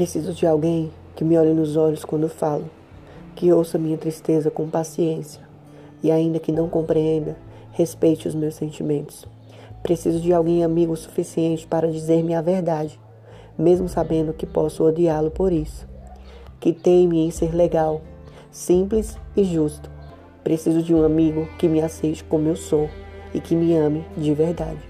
Preciso de alguém que me olhe nos olhos quando falo, que ouça minha tristeza com paciência e, ainda que não compreenda, respeite os meus sentimentos. Preciso de alguém amigo o suficiente para dizer-me a verdade, mesmo sabendo que posso odiá-lo por isso. Que teime em ser legal, simples e justo. Preciso de um amigo que me aceite como eu sou e que me ame de verdade.